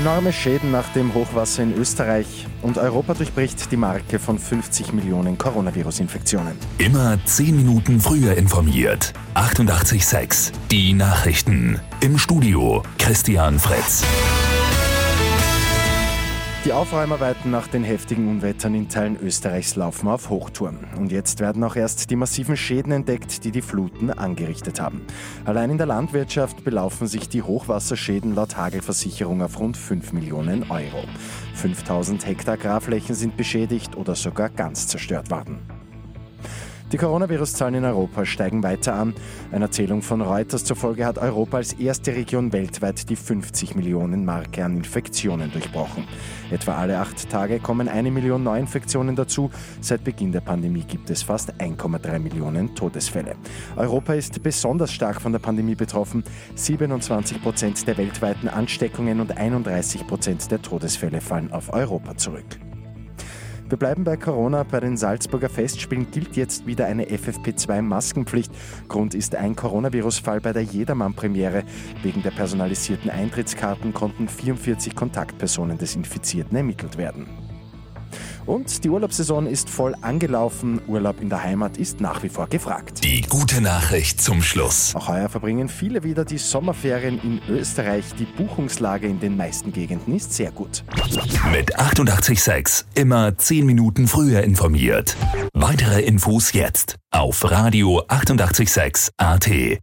Enorme Schäden nach dem Hochwasser in Österreich und Europa durchbricht die Marke von 50 Millionen Coronavirus-Infektionen. Immer 10 Minuten früher informiert. 88.6 Die Nachrichten. Im Studio Christian Fritz. Die Aufräumarbeiten nach den heftigen Unwettern in Teilen Österreichs laufen auf Hochtouren. Und jetzt werden auch erst die massiven Schäden entdeckt, die die Fluten angerichtet haben. Allein in der Landwirtschaft belaufen sich die Hochwasserschäden laut Hagelversicherung auf rund 5 Millionen Euro. 5000 Hektar Agrarflächen sind beschädigt oder sogar ganz zerstört worden. Die Coronavirus-Zahlen in Europa steigen weiter an. Eine Zählung von Reuters zufolge hat Europa als erste Region weltweit die 50 Millionen Marke an Infektionen durchbrochen. Etwa alle acht Tage kommen eine Million Neuinfektionen dazu. Seit Beginn der Pandemie gibt es fast 1,3 Millionen Todesfälle. Europa ist besonders stark von der Pandemie betroffen. 27 Prozent der weltweiten Ansteckungen und 31 Prozent der Todesfälle fallen auf Europa zurück. Wir bleiben bei Corona. Bei den Salzburger Festspielen gilt jetzt wieder eine FFP2-Maskenpflicht. Grund ist ein Coronavirus-Fall bei der Jedermann-Premiere. Wegen der personalisierten Eintrittskarten konnten 44 Kontaktpersonen des Infizierten ermittelt werden. Und die Urlaubssaison ist voll angelaufen. Urlaub in der Heimat ist nach wie vor gefragt. Die gute Nachricht zum Schluss. Auch heuer verbringen viele wieder die Sommerferien in Österreich. Die Buchungslage in den meisten Gegenden ist sehr gut. Mit 886 immer 10 Minuten früher informiert. Weitere Infos jetzt auf Radio 886 AT.